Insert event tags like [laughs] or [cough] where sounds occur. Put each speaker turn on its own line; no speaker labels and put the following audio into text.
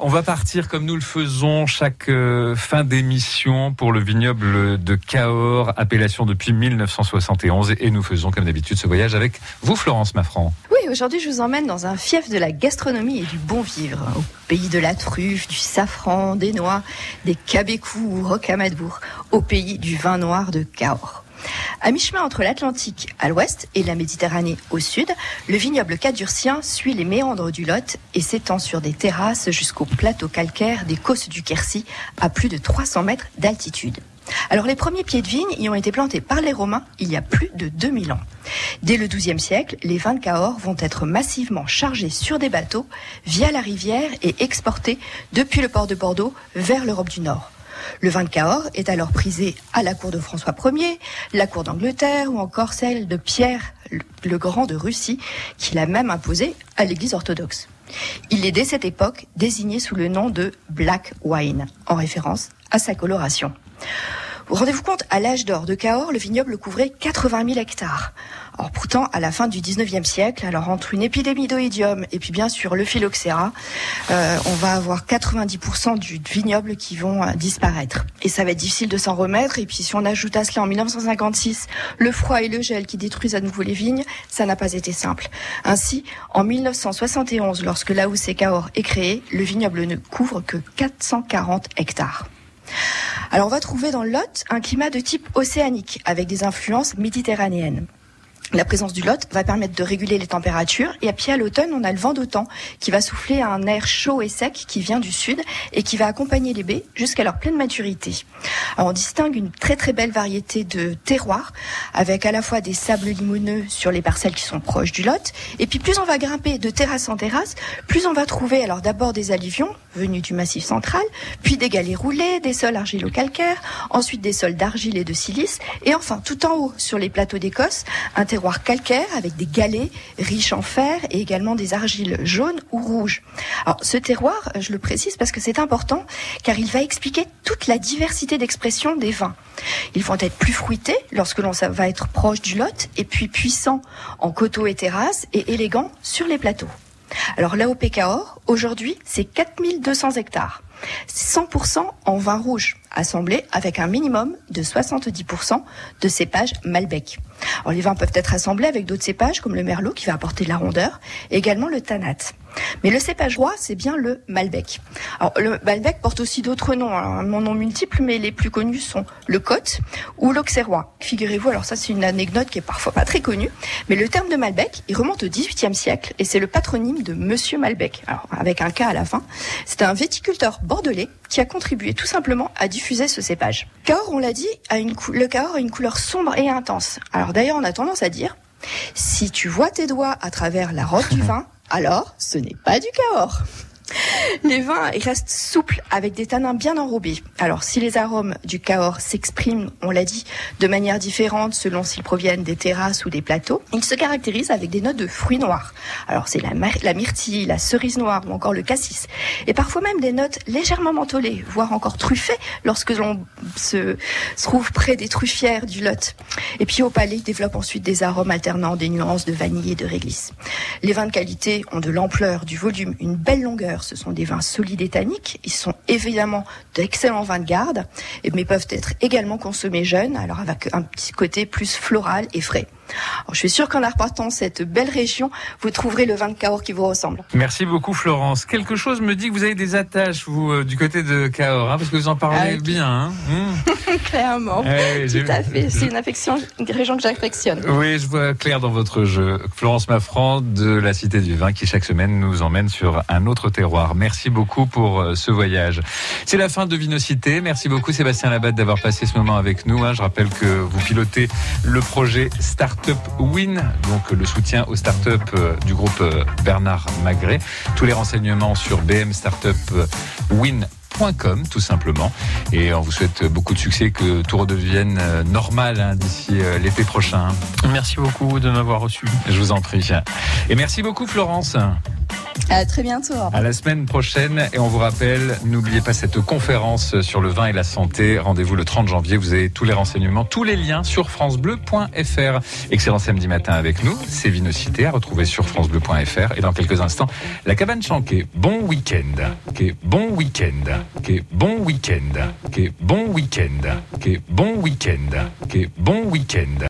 On va partir comme nous le faisons chaque euh, fin d'émission pour le vignoble de Cahors, appellation depuis 1971. Et nous faisons comme d'habitude ce voyage avec vous, Florence Maffran.
Oui, aujourd'hui je vous emmène dans un fief de la gastronomie et du bon vivre, au pays de la truffe, du safran, des noix, des cabécous ou rocamadour, au pays du vin noir de Cahors. À mi-chemin entre l'Atlantique à l'ouest et la Méditerranée au sud, le vignoble cadurcien suit les méandres du Lot et s'étend sur des terrasses jusqu'au plateau calcaire des Causses du Quercy à plus de 300 mètres d'altitude. Alors les premiers pieds de vigne y ont été plantés par les Romains il y a plus de 2000 ans. Dès le XIIe siècle, les vins de Cahors vont être massivement chargés sur des bateaux via la rivière et exportés depuis le port de Bordeaux vers l'Europe du Nord. Le vin de Cahors est alors prisé à la cour de François Ier, la cour d'Angleterre ou encore celle de Pierre le Grand de Russie, qui l'a même imposé à l'Église orthodoxe. Il est dès cette époque désigné sous le nom de Black Wine, en référence à sa coloration. Rendez-vous compte, à l'âge d'or de Cahors, le vignoble couvrait 80 000 hectares. Alors pourtant, à la fin du 19e siècle, alors entre une épidémie d'oïdium et puis bien sûr le phylloxéra, euh, on va avoir 90% du vignoble qui vont euh, disparaître. Et ça va être difficile de s'en remettre. Et puis si on ajoute à cela en 1956 le froid et le gel qui détruisent à nouveau les vignes, ça n'a pas été simple. Ainsi, en 1971, lorsque la et Cahors est créé, le vignoble ne couvre que 440 hectares. Alors on va trouver dans le Lot un climat de type océanique avec des influences méditerranéennes. La présence du Lot va permettre de réguler les températures et pied à l'automne, on a le vent d'automne qui va souffler un air chaud et sec qui vient du sud et qui va accompagner les baies jusqu'à leur pleine maturité. Alors on distingue une très très belle variété de terroirs avec à la fois des sables limoneux sur les parcelles qui sont proches du Lot et puis plus on va grimper de terrasse en terrasse, plus on va trouver alors d'abord des alluvions venus du massif central, puis des galets roulés, des sols argilo-calcaires, ensuite des sols d'argile et de silice et enfin tout en haut sur les plateaux d'Écosse, terroir calcaire avec des galets riches en fer et également des argiles jaunes ou rouges. Alors ce terroir, je le précise parce que c'est important car il va expliquer toute la diversité d'expression des vins. Ils vont être plus fruités lorsque l'on va être proche du lot et puis puissants en coteaux et terrasses et élégants sur les plateaux. Alors Cahors, aujourd'hui, c'est 4200 hectares. 100% en vin rouge, assemblé avec un minimum de 70% de cépages Malbec. Alors, les vins peuvent être assemblés avec d'autres cépages comme le merlot qui va apporter de la rondeur, et également le tanat. Mais le cépage roi, c'est bien le Malbec. Alors, le Malbec porte aussi d'autres noms, un nom multiple, mais les plus connus sont le Côte ou l'Auxerrois. Figurez-vous, alors ça c'est une anecdote qui est parfois pas très connue, mais le terme de Malbec, il remonte au XVIIIe siècle et c'est le patronyme de Monsieur Malbec, alors avec un K à la fin. C'est un viticulteur bordelais qui a contribué tout simplement à diffuser ce cépage. Cahors, on l'a dit, a une le Cahors a une couleur sombre et intense. Alors d'ailleurs, on a tendance à dire, si tu vois tes doigts à travers la robe du [laughs] vin, alors ce n'est pas du Cahors. Les vins restent souples avec des tanins bien enrobés. Alors si les arômes du Cahors s'expriment, on l'a dit, de manière différente selon s'ils proviennent des terrasses ou des plateaux, ils se caractérisent avec des notes de fruits noirs. Alors c'est la, myrtille, la cerise noire ou encore le cassis. Et parfois même des notes légèrement mentholées, voire encore truffées lorsque l'on se, trouve près des truffières du Lot. Et puis au palais développe ensuite des arômes alternant des nuances de vanille et de réglisse. Les vins de qualité ont de l'ampleur, du volume, une belle longueur ce sont des vins solides et tanniques. Ils sont évidemment d'excellents vins de garde, mais peuvent être également consommés jeunes, alors avec un petit côté plus floral et frais je suis sûre qu'en repartant cette belle région, vous trouverez le vin de Cahors qui vous ressemble.
Merci beaucoup Florence. Quelque chose me dit que vous avez des attaches, vous, euh, du côté de Cahors, hein, parce que vous en parlez ah, bien. Hein.
Hmm. [laughs] Clairement. Eh, Tout à fait. C'est une affection, une région que j'affectionne.
Oui, je vois clair dans votre jeu. Florence Maffran de la Cité du Vin qui chaque semaine nous emmène sur un autre terroir. Merci beaucoup pour euh, ce voyage. C'est la fin de Vinocité. Merci beaucoup Sébastien Labatte d'avoir passé ce moment avec nous. Hein. Je rappelle que vous pilotez le projet Start Startup Win, donc le soutien aux startups euh, du groupe euh, Bernard Magret. Tous les renseignements sur bmstartupwin.com francebleu.com tout simplement. Et on vous souhaite beaucoup de succès, que tout redevienne euh, normal hein, d'ici l'été prochain.
Merci beaucoup de m'avoir reçu.
Je vous en prie. Et merci beaucoup Florence.
À très bientôt.
À la semaine prochaine. Et on vous rappelle, n'oubliez pas cette conférence sur le vin et la santé. Rendez-vous le 30 janvier. Vous avez tous les renseignements, tous les liens sur francebleu.fr. Excellent samedi matin avec nous. C'est Vinocité à retrouver sur francebleu.fr. Et dans quelques instants, la cabane week-end. Bon week-end. Bon week-end. Bon week-end. Bon week-end. Bon week-end. Bon week-end.